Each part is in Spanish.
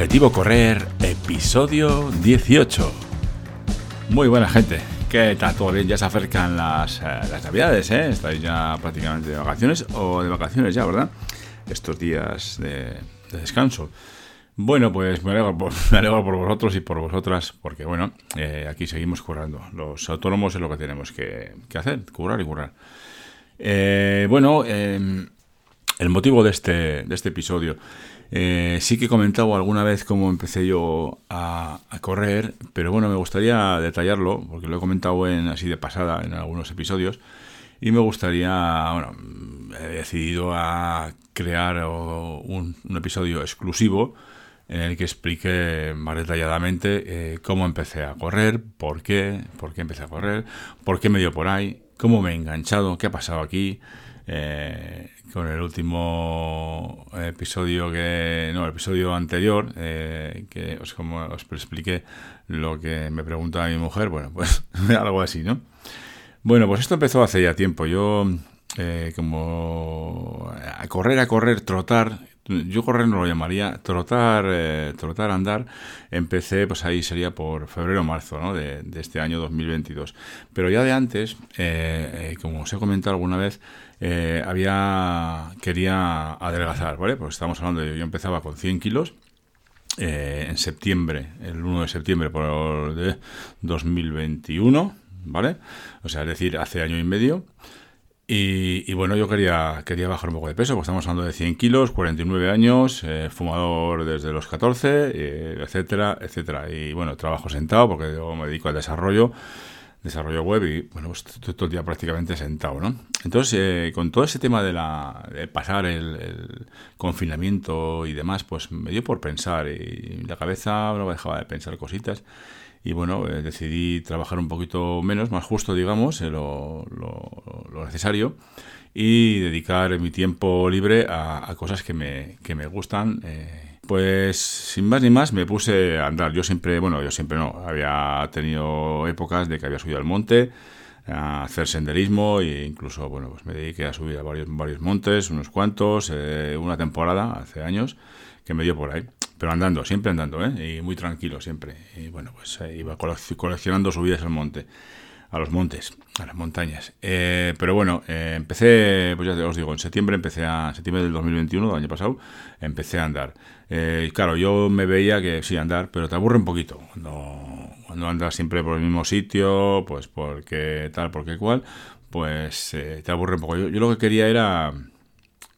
Objetivo Correr, episodio 18. Muy buena gente, ¿qué tal? ¿Todo bien? Ya se acercan las, eh, las navidades, ¿eh? Estáis ya prácticamente de vacaciones o de vacaciones ya, ¿verdad? Estos días de, de descanso. Bueno, pues me alegro, por, me alegro por vosotros y por vosotras, porque bueno, eh, aquí seguimos currando. Los autónomos es lo que tenemos que, hacer, currar y currar. Eh, bueno, eh, el motivo de este, de este episodio. Eh, sí que he comentado alguna vez cómo empecé yo a, correr, pero bueno, me gustaría detallarlo, porque lo he comentado en, así de pasada en algunos episodios, y me gustaría, bueno, he decidido a crear un, un episodio exclusivo en el que explique más detalladamente eh, cómo empecé a correr, por qué, por qué empecé a correr, por qué me dio por ahí, cómo me he enganchado, qué ha pasado aquí, eh, con el último episodio que no el episodio anterior eh, que os como os expliqué lo que me preguntaba mi mujer bueno pues algo así no bueno pues esto empezó hace ya tiempo. Yo eh, como a correr a correr trotar yo correr no lo llamaría trotar eh, trotar andar empecé pues ahí sería por febrero marzo de, este año 2022 pero ya de antes eh, como os he comentado alguna vez eh, había quería adelgazar, ¿vale? Pues estamos hablando de yo empezaba con 100 kilos eh, en septiembre, el 1 de septiembre por de 2021, ¿vale? O sea, es decir, hace año y medio. Y, bueno, yo quería, quería bajar un poco de peso, pues estamos hablando de 100 kilos, 49 años, eh, fumador desde los 14, eh, etcétera, etcétera. Y bueno, trabajo sentado porque me dedico al desarrollo desarrollo web y bueno, pues todo el día prácticamente sentado, ¿no? Entonces, eh, con todo ese tema de, la, de pasar el, el, confinamiento y demás, pues me dio por pensar y la cabeza no me dejaba de pensar cositas y bueno, eh, decidí trabajar un poquito menos, más justo, digamos, eh, lo, lo, lo, necesario y dedicar mi tiempo libre a, a cosas que me, que me gustan. Eh, pues sin más ni más me puse a andar. Yo siempre, bueno, yo siempre no, había tenido épocas de que había subido al monte a hacer senderismo e incluso, bueno, pues me dediqué a subir a varios, varios montes, unos cuantos, eh, una temporada, hace años, que me dio por ahí. Pero andando, siempre andando, ¿eh? Y muy tranquilo siempre. Y bueno, pues iba coleccionando subidas al monte a los montes, a las montañas. Eh, pero bueno, eh, empecé, pues ya os digo, en septiembre empecé a, septiembre del 2021, del año pasado, empecé a andar. Eh, claro, yo me veía que sí, andar, pero te aburre un poquito. Cuando, cuando andas siempre por el mismo sitio, pues porque tal, porque cual, pues eh, te aburre un poco. Yo lo que quería era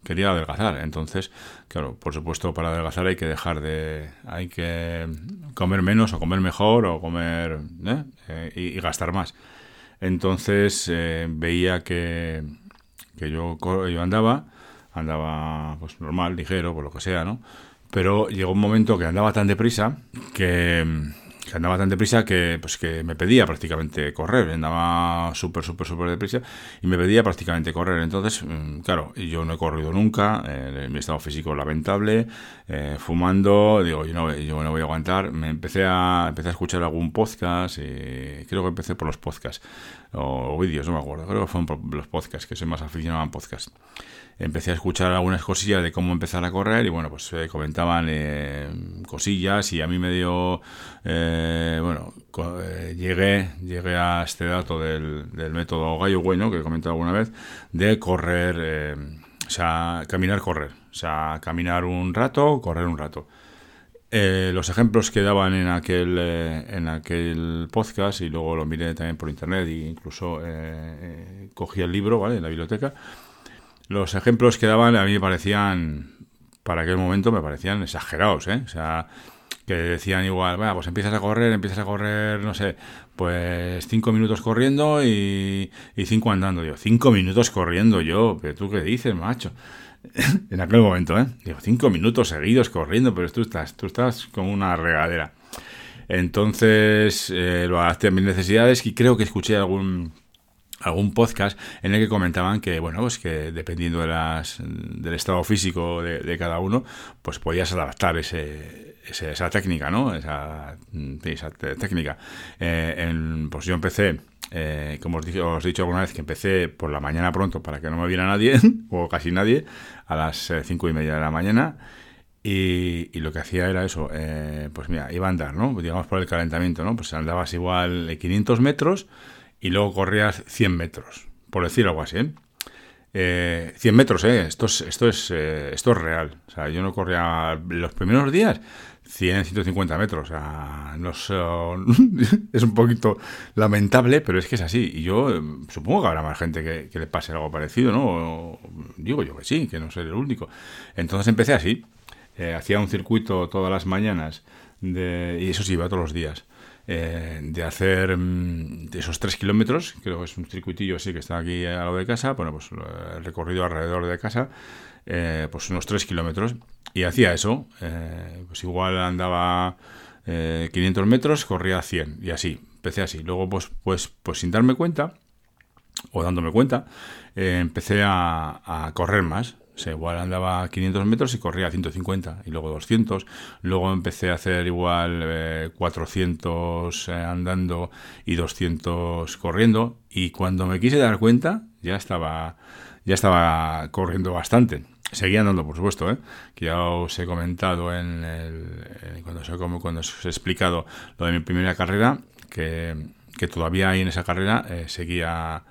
quería adelgazar. Entonces, claro, por supuesto, para adelgazar hay que dejar de. hay que comer menos o comer mejor o comer. ¿eh? Eh, y, y, gastar más. Entonces eh, veía que, que yo, yo andaba, andaba pues normal, ligero, por lo que sea, ¿no? Pero llegó un momento que andaba tan deprisa que, que andaba tan deprisa que, pues, que me pedía prácticamente correr, andaba súper, súper, súper deprisa y me pedía prácticamente correr. Entonces, claro, yo no he corrido nunca, eh, mi estado físico lamentable, eh, fumando, digo, yo no, yo no voy a aguantar. Me empecé a, empecé a escuchar algún podcast, y creo que empecé por los podcasts o, o vídeos, no me acuerdo, creo que fueron por los podcasts, que soy más aficionado a podcasts empecé a escuchar algunas cosillas de cómo empezar a correr y bueno, pues eh, comentaban eh, cosillas y a mí me dio, eh, bueno, eh, llegué, llegué a este dato del, del método gallo bueno que he comentado alguna vez, de correr, eh, o sea, caminar, correr, o sea, caminar un rato, correr un rato. Eh, los ejemplos que daban en aquel, eh, en aquel podcast y luego lo miré también por internet e incluso eh, cogí el libro, ¿vale? En la biblioteca los ejemplos que daban a mí me parecían, para aquel momento me parecían exagerados, ¿eh? O sea, decían igual, bueno, pues empiezas a correr, empiezas a correr, no sé, pues cinco minutos corriendo y, y cinco andando. Yo, cinco minutos corriendo yo, pero tú qué dices, macho. en aquel momento, ¿eh? Digo, cinco minutos seguidos corriendo, pero tú estás, tú estás como una regadera. Entonces, eh, lo adapté a mis necesidades y creo que escuché algún algún podcast en el que comentaban que bueno pues que dependiendo de las, del estado físico de, de cada uno pues podías adaptar ese, ese, esa técnica no esa, esa técnica eh, en, pues yo empecé eh, como os, dicho, os he dicho alguna vez que empecé por la mañana pronto para que no me viera nadie o casi nadie a las eh, cinco y media de la mañana Y, lo que hacía era eso, eh, pues mira, iba a andar, ¿no? Digamos por el calentamiento, ¿no? Pues andabas igual 500 metros y luego corrías 100 metros, por decir algo así, ¿eh? 100 eh, metros, ¿eh? Esto es, esto, es, eh, esto es real. O sea, yo no corría los primeros días 100, 150 metros. No es un poquito lamentable, pero es que es así. Y yo supongo que habrá más gente que, le pase algo parecido, ¿no? digo yo que sí, que no soy el único. Entonces empecé así. Eh, hacía un circuito todas las mañanas de, y eso sí, iba todos los días. Eh, de hacer mm, de esos tres kilómetros, creo que es un circuitillo así que está aquí a lo de casa, bueno, pues el recorrido alrededor de casa, eh, pues unos tres kilómetros, y hacía eso, pues igual andaba 500 metros, corría 100, y así, empecé así. Luego, pues, pues, pues sin darme cuenta, o dándome cuenta, empecé a, correr más, igual andaba 500 metros y corría 150 y luego 200. Luego empecé a hacer igual 400 eh, eh, andando y 200 corriendo. Y cuando me quise dar cuenta, ya estaba, ya estaba corriendo bastante. Seguía andando, por supuesto, ¿eh? que ya os he comentado en el, cuando, os he, explicado lo de mi primera carrera, que, que todavía ahí en esa carrera seguía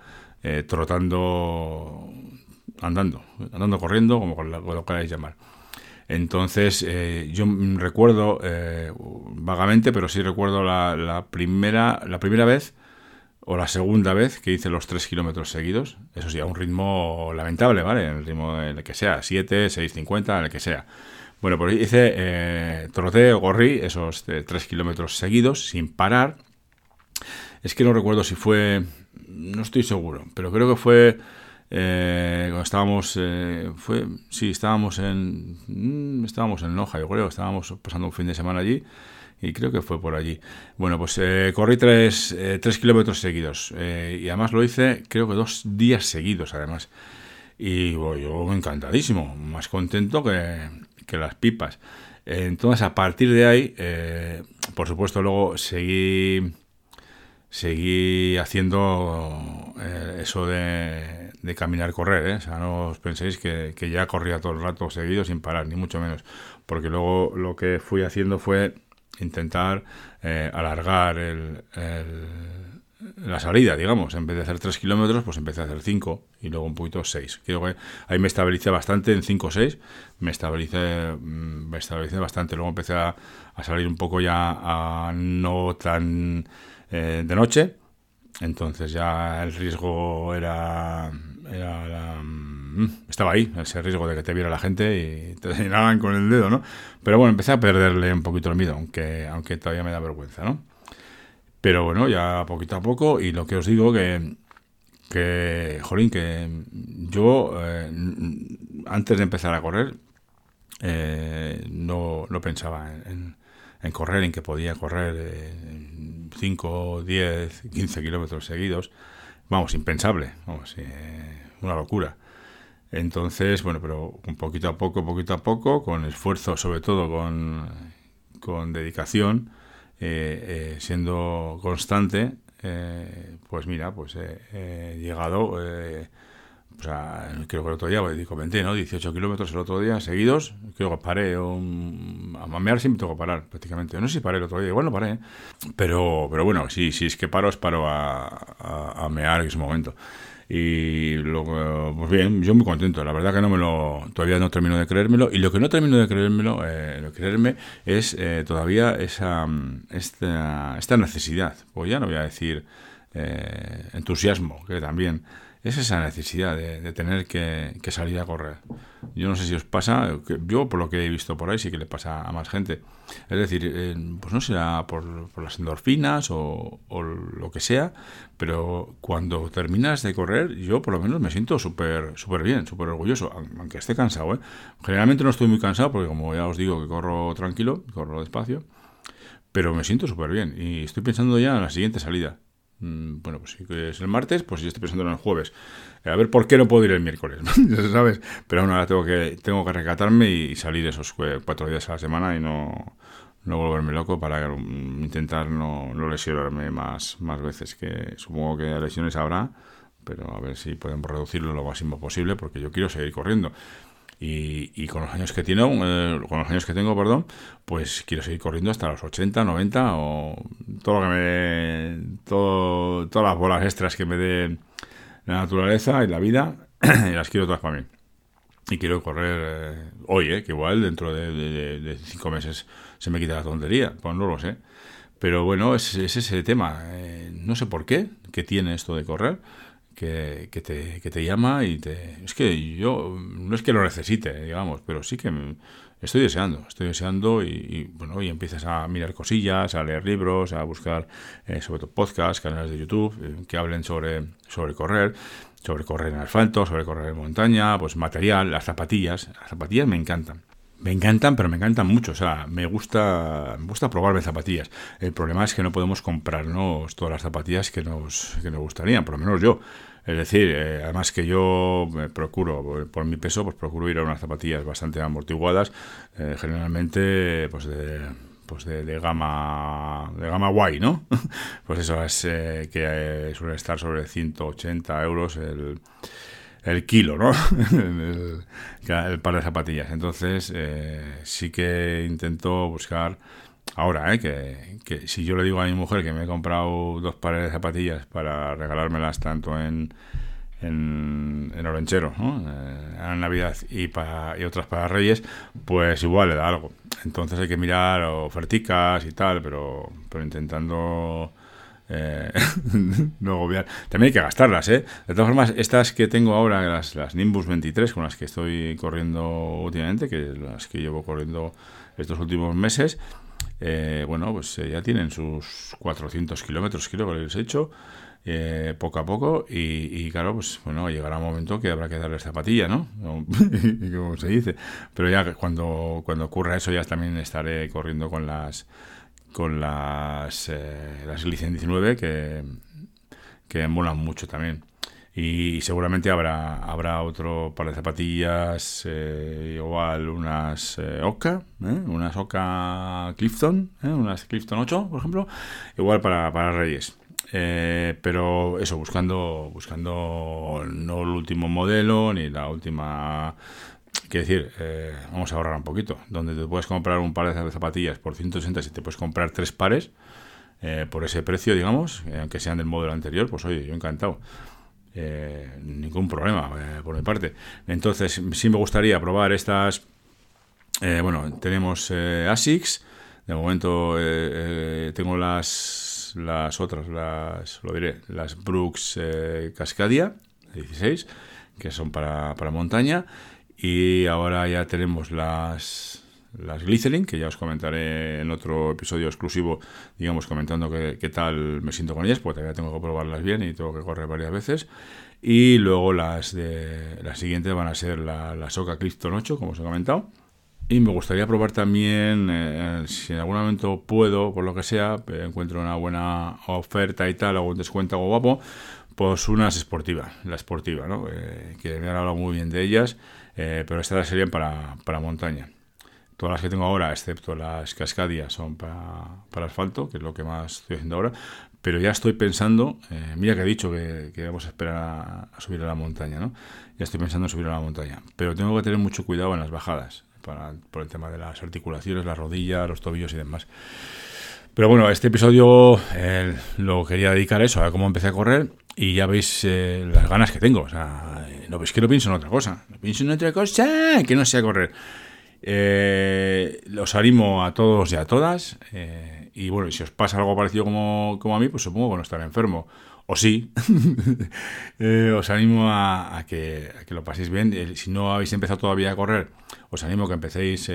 trotando andando, andando corriendo, como lo, queráis llamar. Entonces, eh, yo recuerdo eh, vagamente, pero sí recuerdo la, primera, la primera vez o la segunda vez que hice los 3 kilómetros seguidos. Eso sí, a un ritmo lamentable, ¿vale? El ritmo en el que sea, 7, 6, 50, en el que sea. Bueno, pues hice, eh, troté o corrí esos 3 kilómetros seguidos sin parar. Es que no recuerdo si fue, no estoy seguro, pero creo que fue eh, cuando estábamos, eh, fue, sí, estábamos en, mm, estábamos en Loja, yo creo, estábamos pasando un fin de semana allí y creo que fue por allí. Bueno, pues eh, corrí tres, tres, kilómetros seguidos y además lo hice creo que dos días seguidos además. Y yo encantadísimo, más contento que, que las pipas. Entonces a partir de ahí, por supuesto luego seguí, seguí haciendo eso de de caminar, correr, ¿eh? O sea, no os penséis que, ya corría todo el rato seguido sin parar, ni mucho menos. Porque luego lo que fui haciendo fue intentar eh, alargar el, la salida, digamos. En vez de hacer 3 kilómetros, pues empecé a hacer 5 y luego un poquito 6. Creo que ahí me estabilicé bastante en 5 o 6. Me estabilicé, mm, me estabilicé bastante. Luego empecé a, salir un poco ya a no tan eh, de noche. Entonces ya el riesgo era Mm, estaba ahí, ese riesgo de que te viera la gente y te señalaban con el dedo, ¿no? Pero bueno, empecé a perderle un poquito el miedo, aunque, aunque todavía me da vergüenza, ¿no? Pero bueno, ya poquito a poco, y lo que os digo que, que jolín, que yo eh, antes de empezar a correr eh, no, no, pensaba en, en, correr, en que podía correr 5, 10, 15 kilómetros seguidos. Vamos, impensable, vamos, eh, una locura. Entonces, bueno, pero un poquito a poco, poquito a poco, con esfuerzo, sobre todo con, con dedicación, eh, eh, siendo constante, eh, pues mira, pues he llegado, sea, creo que el otro día, pues, comenté, ¿no? 18 kilómetros el otro día seguidos, creo que paré, un, a mamear siempre tengo que parar prácticamente. No sé si paré el otro día, igual no paré, pero, pero bueno, si, si es que paro es paro a, mear en ese momento. Y luego, pues bien, yo muy contento. La verdad que no me lo, todavía no termino de creérmelo. Y lo que no termino de creérmelo, eh, creerme, es eh, todavía esa, esta, esta necesidad. Pues ya no voy a decir eh, entusiasmo, que también es esa necesidad de, tener que, salir a correr. Yo no sé si os pasa, yo por lo que he visto por ahí sí que le pasa a más gente. Es decir, eh, pues no será por, las endorfinas o, lo que sea, pero cuando terminas de correr, yo por lo menos me siento súper súper bien, súper orgulloso, aunque esté cansado. ¿eh? Generalmente no estoy muy cansado porque como ya os digo que corro tranquilo, corro despacio, pero me siento súper bien y estoy pensando ya en la siguiente salida. Mm, bueno, pues si es el martes, pues yo estoy pensando en el jueves. A ver por qué no puedo ir el miércoles, ¿sabes? Pero aún ahora tengo que, tengo que recatarme y salir esos cuatro días a la semana y no, no volverme loco para intentar no, no lesionarme más, más veces, que supongo que lesiones habrá, pero a ver si podemos reducirlo lo máximo posible porque yo quiero seguir corriendo. Y, con los años que tengo, eh, con los años que tengo, perdón, pues quiero seguir corriendo hasta los 80, 90 o todo lo que me todas las bolas extras que me dé la naturaleza y la vida, las quiero todas para mí. Y quiero correr eh, hoy, eh, que igual dentro de, cinco meses se me quita la tontería, pues no lo sé. Pero bueno, es, es ese tema. no sé por qué, qué tiene esto de correr que, te, que te llama y te... Es que yo, no es que lo necesite, digamos, pero sí que estoy deseando, estoy deseando y, bueno, y empiezas a mirar cosillas, a leer libros, a buscar eh, sobre todo podcasts, canales de YouTube eh, que hablen sobre, sobre correr, sobre correr en asfalto, sobre correr en montaña, pues material, las zapatillas, las zapatillas me encantan. Me encantan, pero me encantan mucho. O sea, me gusta, me gusta probarme zapatillas. El problema es que no podemos comprarnos todas las zapatillas que nos, que nos gustarían, por lo menos yo. Es decir, eh, además que yo me procuro, por mi peso, pues procuro ir a unas zapatillas bastante amortiguadas, eh, generalmente pues de, pues de, gama de gama guay, ¿no? pues eso es eh, que suele estar sobre 180 euros el, el kilo, ¿no? el, el, par de zapatillas. Entonces sí que intento buscar ahora, ¿eh? que, que, si yo le digo a mi mujer que me he comprado dos pares de zapatillas para regalármelas tanto en, en, en Orenchero, ¿no? Eh, en Navidad y, para, y otras para Reyes, pues igual le da algo. Entonces hay que mirar oferticas y tal, pero, pero intentando... Eh, no agobiar. También hay que gastarlas, ¿eh? De todas formas, estas que tengo ahora, las, las Nimbus 23, con las que estoy corriendo últimamente, que las que llevo corriendo estos últimos meses, eh, bueno, pues eh, ya tienen sus 400 kilómetros, creo que les he hecho, eh, poco a poco, y, claro, pues bueno, llegará un momento que habrá que darles zapatilla, ¿no? Como se dice. Pero ya cuando, cuando ocurra eso, ya también estaré corriendo con las con las, las 19 que, que molan mucho también y seguramente habrá habrá otro par de zapatillas eh, igual unas eh, Oka ¿eh? unas Oka Clifton unas Clifton 8 por ejemplo igual para, para Reyes pero eso buscando buscando no el último modelo ni la última Quiero decir, vamos a ahorrar un poquito. Donde te puedes comprar un par de zapatillas por 160, si te puedes comprar tres pares por ese precio, digamos, aunque sean del modelo anterior, pues oye, yo encantado. Eh, ningún problema eh, por mi parte. Entonces, sí me gustaría probar estas. Eh, bueno, tenemos ASICS. De momento tengo las las otras, las lo diré, las Brooks Cascadia 16, que son para, para montaña. Y ahora ya tenemos las las Glycerin, que ya os comentaré en otro episodio exclusivo, digamos, comentando qué, tal me siento con ellas, porque todavía tengo que probarlas bien y tengo que correr varias veces. Y luego las de las siguientes van a ser la, la Soca Clifton 8, como os he comentado. Y me gustaría probar también, eh, si en algún momento puedo, por lo que sea, eh, encuentro una buena oferta y tal, o un descuento algo guapo, pues unas esportivas, la esportiva, ¿no? Eh, que me han hablado muy bien de ellas, pero estas serían para, para montaña. Todas las que tengo ahora, excepto las cascadias, son para, para, asfalto, que es lo que más estoy haciendo ahora. Pero ya estoy pensando, eh, mira que he dicho que, vamos a esperar a, subir a la montaña, ¿no? Ya estoy pensando en subir a la montaña. Pero tengo que tener mucho cuidado en las bajadas, para, por el tema de las articulaciones, las rodillas, los tobillos y demás. Pero bueno, este episodio eh, lo quería dedicar a eso, a cómo empecé a correr y ya veis eh, las ganas que tengo. O sea, no veis que no pienso en otra cosa. No pienso en otra cosa que no sea correr. Eh, los animo a todos y a todas. Eh, y bueno, si os pasa algo parecido como, a mí, pues supongo que no estaré enfermo. O sí. Eh, os animo a, que, que, lo paséis bien. Eh, si no habéis empezado todavía a correr, os animo a que empecéis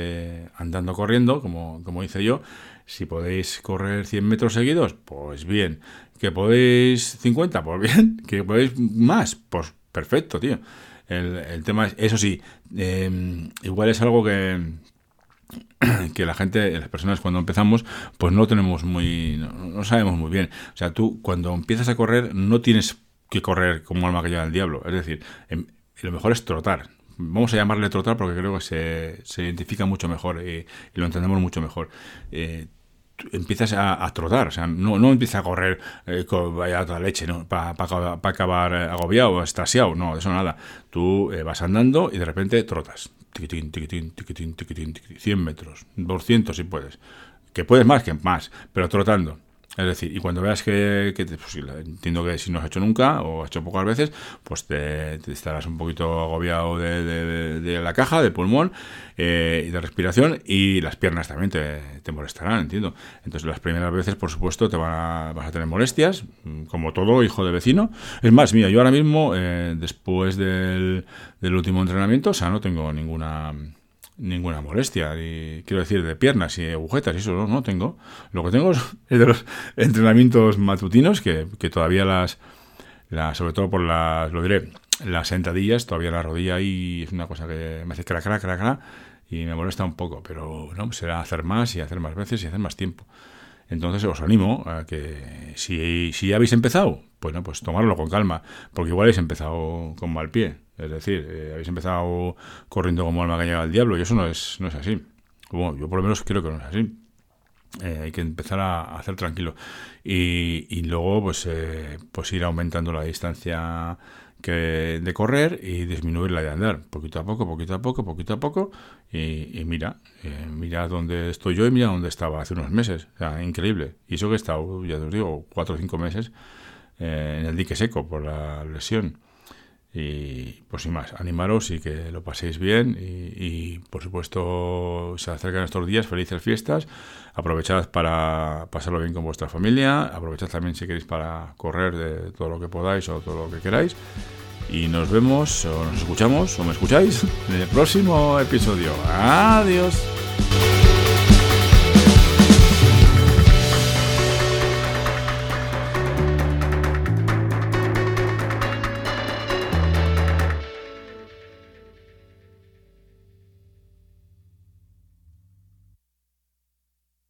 andando corriendo, como, como hice yo. Si podéis correr 100 metros seguidos, pues bien. Que podéis 50, pues bien. Que podéis más, pues perfecto, tío. El, tema es, eso sí, em, igual es algo que, que la gente, las personas cuando empezamos, pues no tenemos muy, no, sabemos muy bien. O sea, tú cuando empiezas a correr no tienes que correr como alma que lleva el diablo. Es decir, em, lo mejor es trotar. Vamos a llamarle trotar porque creo que se, se identifica mucho mejor y, lo entendemos mucho mejor. Eh, empiezas a, trotar, o sea, no, no empiezas a correr eh, con vaya toda leche, ¿no? Para acabar eh, agobiado estasiado, no, eso nada. Tú eh, vas andando y de repente trotas. tiquitín, tiquitín, tiquitín, 100 metros, 200 si puedes. Que puedes más que más, pero trotando. Es decir, y cuando veas que, pues, entiendo que si no has hecho nunca o has hecho pocas veces, pues te, estarás un poquito agobiado de, la caja, del pulmón eh, y de respiración y las piernas también te, molestarán, entiendo. Entonces las primeras veces, por supuesto, te van vas a tener molestias, como todo hijo de vecino. Es más, mira, yo ahora mismo, eh, después del, del último entrenamiento, o sea, no tengo ninguna ninguna molestia, y quiero decir, de piernas y agujetas, y eso no, no tengo. Lo que tengo es de los entrenamientos matutinos, que, que todavía las, las, sobre todo por las, lo diré, las sentadillas, todavía la rodilla ahí es una cosa que me hace crack, crack, crack, crack, y me molesta un poco, pero no, será hacer más y hacer más veces y hacer más tiempo. Entonces os animo a que si, si ya habéis empezado, bueno, pues tomarlo con calma, porque igual habéis empezado con mal pie. Es decir, eh, habéis empezado corriendo como alma que llega al diablo y eso no es, no es así. Bueno, yo por lo menos creo que no es así. Eh, hay que empezar a, hacer tranquilo. Y, y luego, pues, eh, pues ir aumentando la distancia que de correr y disminuir la de andar. Poquito a poco, poquito a poco, poquito a poco. Y, mira, mira dónde estoy yo y mira dónde estaba hace unos meses. O sea, increíble. Y eso que he estado, ya os digo, cuatro o cinco meses en el dique seco por la lesión. Y pues sin más, animaros y que lo paséis bien. Y, por supuesto, se acercan estos días, felices fiestas. Aprovechad para pasarlo bien con vuestra familia. Aprovechad también si queréis para correr de todo lo que podáis o todo lo que queráis. Y nos vemos, o nos escuchamos, o me escucháis en el próximo episodio. Adiós.